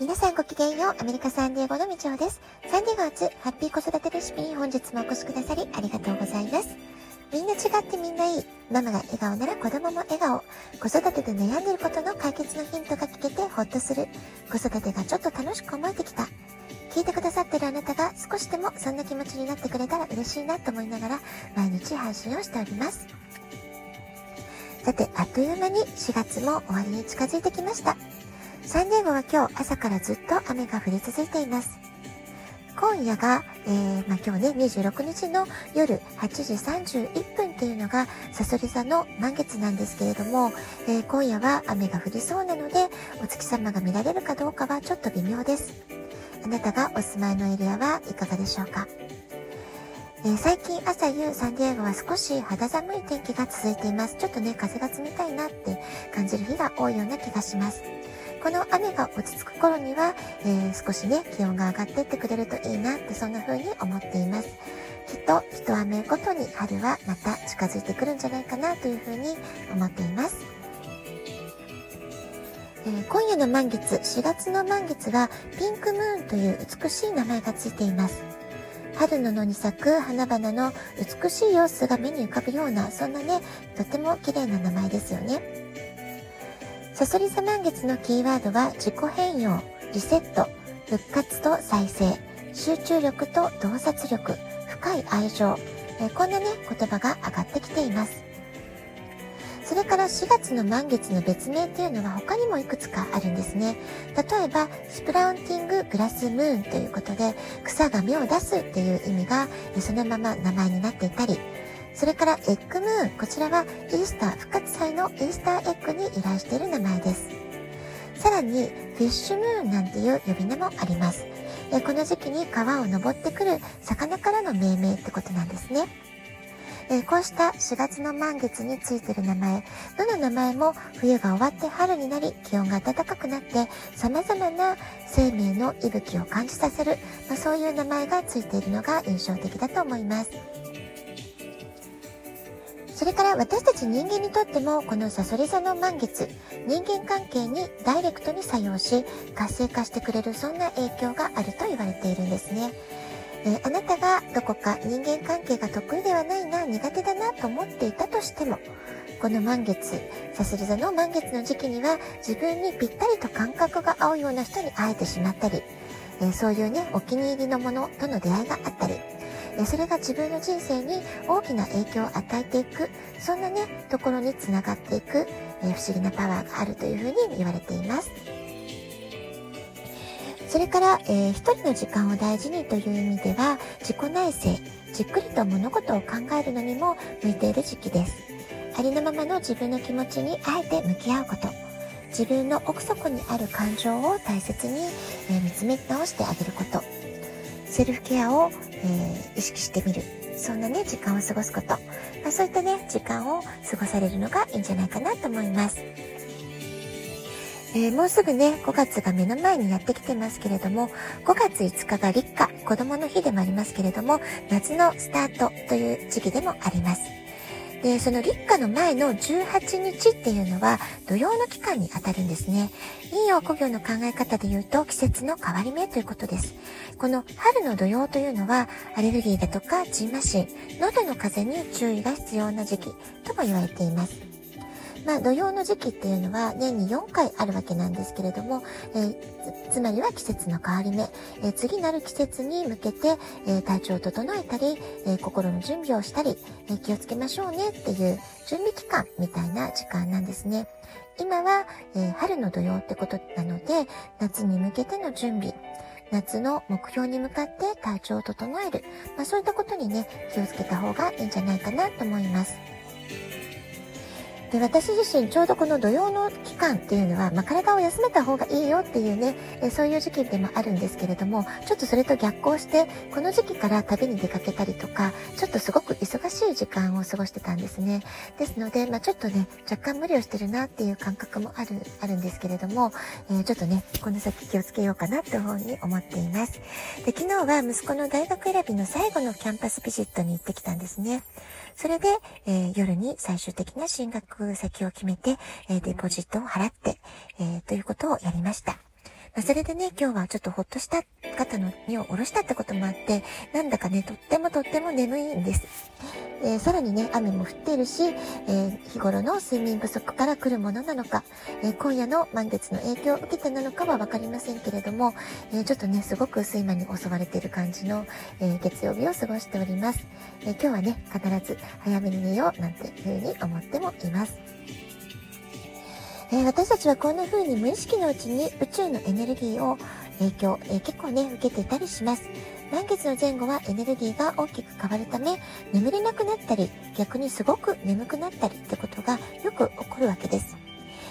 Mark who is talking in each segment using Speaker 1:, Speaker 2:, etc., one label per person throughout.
Speaker 1: 皆さんごきげんよう。アメリカサンディエゴのみちおです。サンディエゴ初ハッピー子育てレシピに本日もお越しくださりありがとうございます。みんな違ってみんないい。ママが笑顔なら子供も笑顔。子育てで悩んでることの解決のヒントが聞けてほっとする。子育てがちょっと楽しく思えてきた。聞いてくださってるあなたが少しでもそんな気持ちになってくれたら嬉しいなと思いながら毎日配信をしております。さて、あっという間に4月も終わりに近づいてきました。サンディエゴは今日朝からずっと雨が降り続いています。今夜が、えー、まあ、今日ね、26日の夜8時31分っていうのが、サソリ座の満月なんですけれども、えー、今夜は雨が降りそうなので、お月様が見られるかどうかはちょっと微妙です。あなたがお住まいのエリアはいかがでしょうか？えー、最近朝夕サンディエゴは少し肌寒い天気が続いています。ちょっとね、風が冷たいなって感じる日が多いような気がします。この雨が落ち着く頃には、えー、少しね、気温が上がってってくれるといいなってそんな風に思っています。きっと一雨ごとに春はまた近づいてくるんじゃないかなという風に思っています。え、今夜の満月、4月の満月はピンクムーンという美しい名前がついています。春の野に咲く花々の美しい様子が目に浮かぶような、そんなね、とても綺麗な名前ですよね。サソリ座満月のキーワードは自己変容、リセット、復活と再生、集中力と洞察力、深い愛情、え、こんなね、言葉が上がってきています。それから4月の満月の別名っていうのは他にもいくつかあるんですね。例えば、スプラウンティンググラスムーンということで、草が芽を出すっていう意味がそのまま名前になっていたり、それからエッグムーン、こちらはイースター、復活祭のイースターエッグに由来している名前です。さらに、フィッシュムーンなんていう呼び名もあります。えこの時期に川を登ってくる魚からの命名ってことなんですね。えこうした4月の満月についてる名前、どの名前も冬が終わって春になり気温が暖かくなって様々な生命の息吹を感じさせる、まあ、そういう名前がついているのが印象的だと思います。それから私たち人間にとってもこのサソリ座の満月、人間関係にダイレクトに作用し活性化してくれるそんな影響があると言われているんですね。えー、あなたがどこか人間関係が得意ではないな、苦手だなと思っていたとしても、この満月、サソリ座の満月の時期には自分にぴったりと感覚が合うような人に会えてしまったり、えー、そういうね、お気に入りのものとの出会いがあったり、それが自分の人生に大きな影響を与えていく、そんなね、ところにつながっていく、え不思議なパワーがあるというふうに言われています。それから、えー、一人の時間を大事にという意味では、自己内省、じっくりと物事を考えるのにも向いている時期です。ありのままの自分の気持ちにあえて向き合うこと。自分の奥底にある感情を大切に、えー、見つめ直してあげること。セルフケアを、えー、意識してみる。そんなね、時間を過ごすこと。まあ、そういったね、時間を過ごされるのがいいんじゃないかなと思います。えー、もうすぐね、5月が目の前にやってきてますけれども、5月5日が立夏、子供の日でもありますけれども、夏のスタートという時期でもあります。で、その立夏の前の18日っていうのは土曜の期間にあたるんですね。陰陽古行の考え方で言うと季節の変わり目ということです。この春の土曜というのはアレルギーだとかジンマシン、喉の風邪に注意が必要な時期とも言われています。まあ、土曜の時期っていうのは年に4回あるわけなんですけれども、えー、つまりは季節の変わり目、えー、次なる季節に向けて、えー、体調を整えたり、え心の準備をしたり、え気をつけましょうねっていう準備期間みたいな時間なんですね。今は、え春の土曜ってことなので、夏に向けての準備、夏の目標に向かって体調を整える。まあそういったことにね、気をつけた方がいいんじゃないかなと思います。で、私自身ちょうどこの土曜の期間っていうのは、まあ、体を休めた方がいいよっていうね、えそういう時期でもあるんですけれども、ちょっとそれと逆行して、この時期から旅に出かけたりとか、ちょっとすごく忙しい時間を過ごしてたんですね。ですので、まあ、ちょっとね、若干無理をしてるなっていう感覚もある、あるんですけれども、えー、ちょっとね、この先気をつけようかなっていうふうに思っています。で、昨日は息子の大学選びの最後のキャンパスビジットに行ってきたんですね。それで、えー、夜に最終的な進学先を決めて、えー、デポジットを払って、えー、ということをやりました。ま、それでね、今日はちょっとほっとした方の身を下ろしたってこともあって、なんだかね、とってもとっても眠いんです。え、さらにね、雨も降っているし、えー、日頃の睡眠不足から来るものなのか、えー、今夜の満月の影響を受けてなのかはわかりませんけれども、えちょっとね、すごく睡魔に襲われている感じの、え月曜日を過ごしております。え今日はね、必ず早めに寝ようなんていうふうに思ってもいます。えー、私たちはこんな風に無意識のうちに宇宙のエネルギーを影響、えー、結構ね、受けていたりします。満月の前後はエネルギーが大きく変わるため、眠れなくなったり、逆にすごく眠くなったりってことがよく起こるわけです。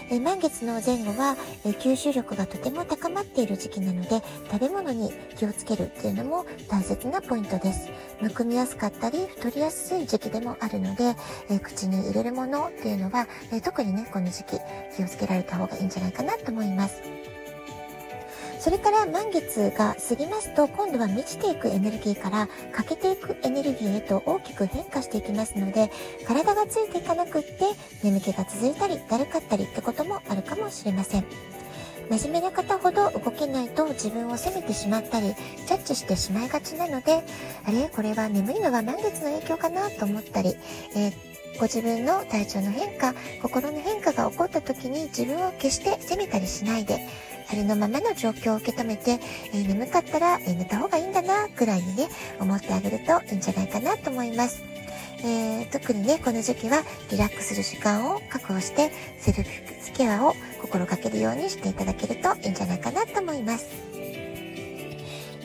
Speaker 1: え満月の前後は、え吸収力がとても高まっている時期なので、食べ物に気をつけるっていうのも大切なポイントです。むくみやすかったり、太りやすい時期でもあるので、え口に入れるものっていうのは、え特にね、この時期気をつけられた方がいいんじゃないかなと思います。それから満月が過ぎますと、今度は満ちていくエネルギーから欠けていくエネルギーへと大きく変化していきますので、体がついていかなくって眠気が続いたり、だるかったりってこともあるかもしれません。真面目な方ほど動けないと自分を責めてしまったり、ジャッジしてしまいがちなので、あれ？これは眠いのは満月の影響かなと思ったり、えーご自分の体調の変化、心の変化が起こった時に自分を決して責めたりしないで、ありのままの状況を受け止めて、えー、眠かったら、え、寝た方がいいんだな、くらいにね、思ってあげるといいんじゃないかなと思います。えー、特にね、この時期はリラックスする時間を確保して、セルフケアを心がけるようにしていただけるといいんじゃないかなと思います。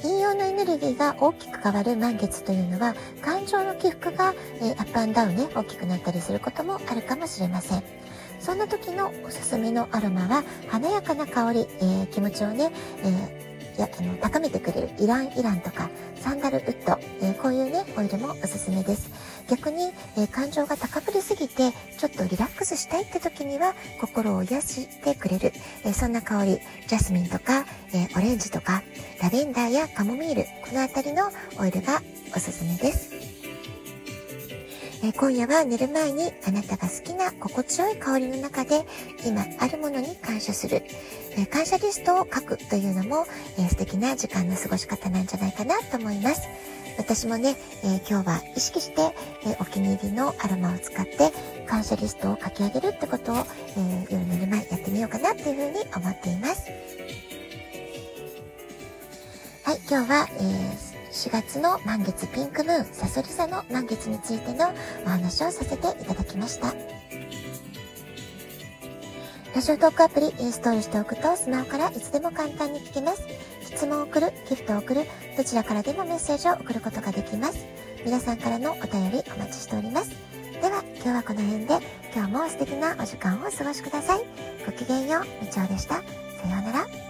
Speaker 1: 引用のエネルギーが大きく変わる満月というのは、感情の起伏が、えー、アップアンダウンね、大きくなったりすることもあるかもしれません。そんな時のおすすめのアロマは、華やかな香り、えー、気持ちをね、えー、やあの高めてくれるイランイランとかサンダルウッド、え、こういうね、オイルもおすすめです。逆に、え、感情が高ぶりすぎて、ちょっとリラックスしたいって時には、心を癒してくれる、え、そんな香り、ジャスミンとか、えオレンジとか、ラベンダーやカモミール、このあたりのオイルがおすすめです。え今夜は寝る前にあなたが好きな心地よい香りの中で今あるものに感謝する、え感謝リストを書くというのも、え素敵な時間の過ごし方なんじゃないかなと思います。私もね、えー、今日は意識して、えー、お気に入りのアロマを使って感謝リストを書き上げるってことを、えー、夜寝る前やってみようかなっていうふうに思っています。はい、今日は、えー4月の満月ピンクムーン、サソリ座の満月についてのお話をさせていただきました。ラジオトークアプリインストールしておくとスマホからいつでも簡単に聞けます。質問を送る、ギフトを送る、どちらからでもメッセージを送ることができます。皆さんからのお便りお待ちしております。では、今日はこの辺で、今日も素敵なお時間をお過ごしください。ごきげんよう、みちおでした。さようなら。